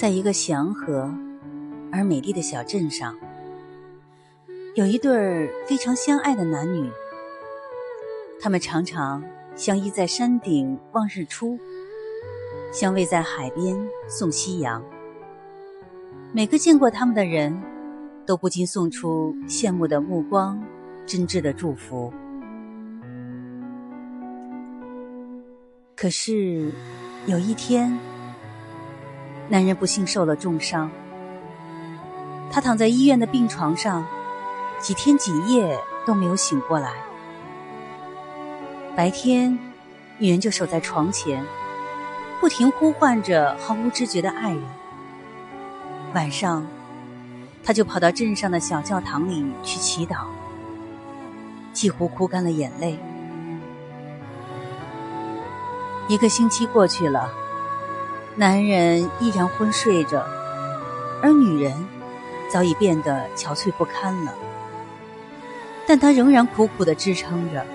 在一个祥和而美丽的小镇上，有一对儿非常相爱的男女。他们常常相依在山顶望日出，相偎在海边送夕阳。每个见过他们的人，都不禁送出羡慕的目光、真挚的祝福。可是有一天，男人不幸受了重伤，他躺在医院的病床上，几天几夜都没有醒过来。白天，女人就守在床前，不停呼唤着毫无知觉的爱人；晚上，他就跑到镇上的小教堂里去祈祷，几乎哭干了眼泪。一个星期过去了。男人依然昏睡着，而女人早已变得憔悴不堪了。但她仍然苦苦的支撑着。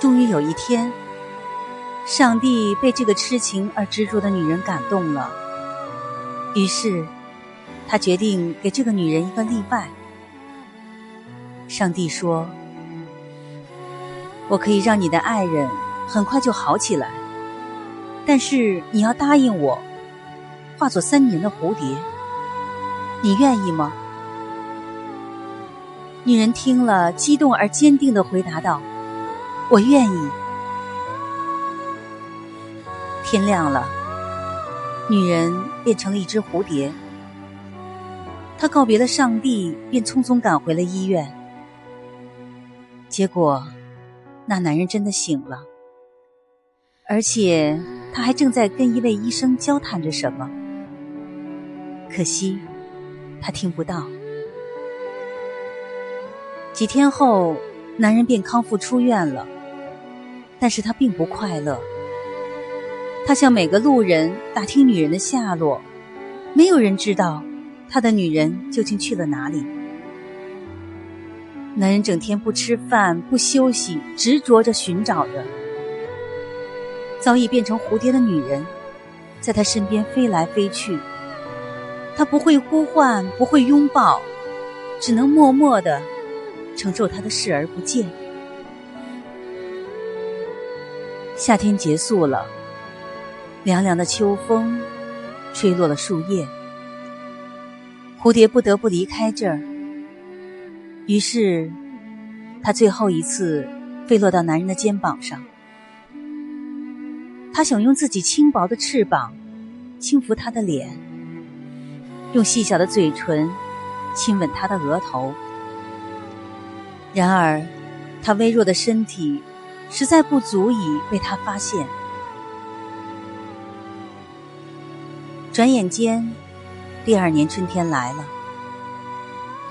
终于有一天，上帝被这个痴情而执着的女人感动了，于是他决定给这个女人一个例外。上帝说：“我可以让你的爱人很快就好起来。”但是你要答应我，化作三年的蝴蝶，你愿意吗？女人听了，激动而坚定的回答道：“我愿意。”天亮了，女人变成了一只蝴蝶。她告别了上帝，便匆匆赶回了医院。结果，那男人真的醒了，而且。他还正在跟一位医生交谈着什么，可惜他听不到。几天后，男人便康复出院了，但是他并不快乐。他向每个路人打听女人的下落，没有人知道他的女人究竟去了哪里。男人整天不吃饭不休息，执着着寻找着。早已变成蝴蝶的女人，在他身边飞来飞去。他不会呼唤，不会拥抱，只能默默的承受他的视而不见。夏天结束了，凉凉的秋风吹落了树叶，蝴蝶不得不离开这儿。于是，他最后一次飞落到男人的肩膀上。他想用自己轻薄的翅膀轻抚他的脸，用细小的嘴唇亲吻他的额头。然而，他微弱的身体实在不足以被他发现。转眼间，第二年春天来了，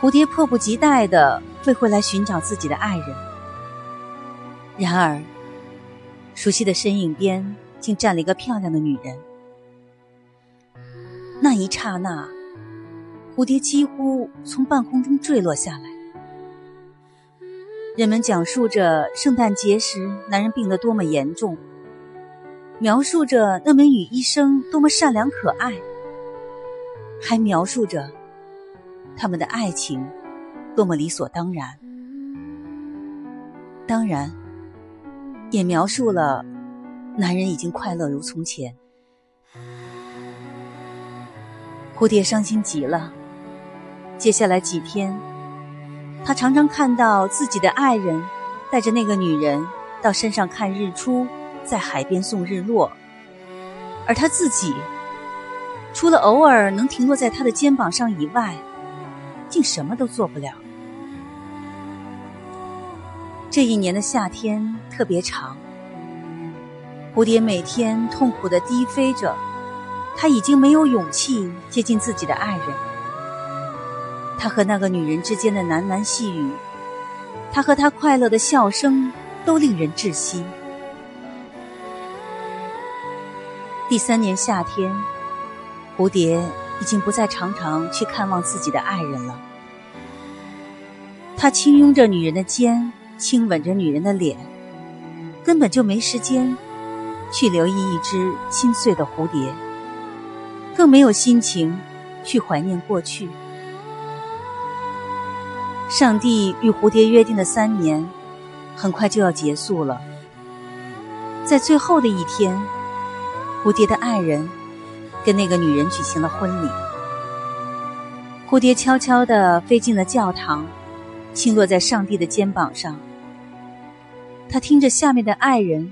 蝴蝶迫不及待的飞回来寻找自己的爱人。然而，熟悉的身影边。竟站了一个漂亮的女人。那一刹那，蝴蝶几乎从半空中坠落下来。人们讲述着圣诞节时男人病得多么严重，描述着那名女医生多么善良可爱，还描述着他们的爱情多么理所当然。当然，也描述了。男人已经快乐如从前，蝴蝶伤心极了。接下来几天，他常常看到自己的爱人带着那个女人到山上看日出，在海边送日落，而他自己，除了偶尔能停落在他的肩膀上以外，竟什么都做不了。这一年的夏天特别长。蝴蝶每天痛苦的低飞着，他已经没有勇气接近自己的爱人。他和那个女人之间的喃喃细语，他和他快乐的笑声，都令人窒息。第三年夏天，蝴蝶已经不再常常去看望自己的爱人了。他轻拥着女人的肩，亲吻着女人的脸，根本就没时间。去留意一只心碎的蝴蝶，更没有心情去怀念过去。上帝与蝴蝶约定的三年，很快就要结束了。在最后的一天，蝴蝶的爱人跟那个女人举行了婚礼。蝴蝶悄悄地飞进了教堂，轻落在上帝的肩膀上。他听着下面的爱人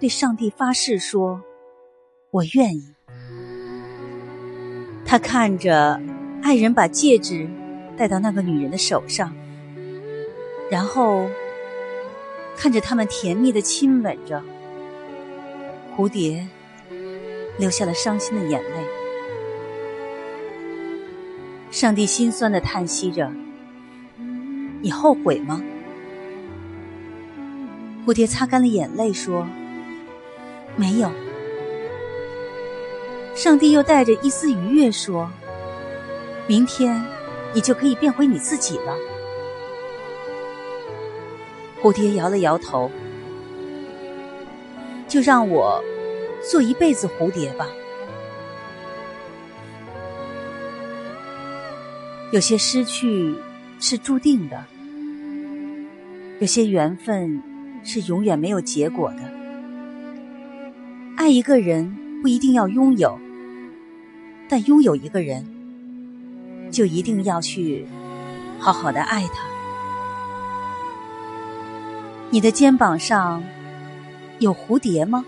对上帝发誓说：“我愿意。”他看着爱人把戒指戴到那个女人的手上，然后看着他们甜蜜的亲吻着，蝴蝶流下了伤心的眼泪。上帝心酸的叹息着：“你后悔吗？”蝴蝶擦干了眼泪说：“没有。”上帝又带着一丝愉悦说：“明天你就可以变回你自己了。”蝴蝶摇了摇头：“就让我做一辈子蝴蝶吧。”有些失去是注定的，有些缘分是永远没有结果的。爱一个人不一定要拥有，但拥有一个人，就一定要去好好的爱他。你的肩膀上有蝴蝶吗？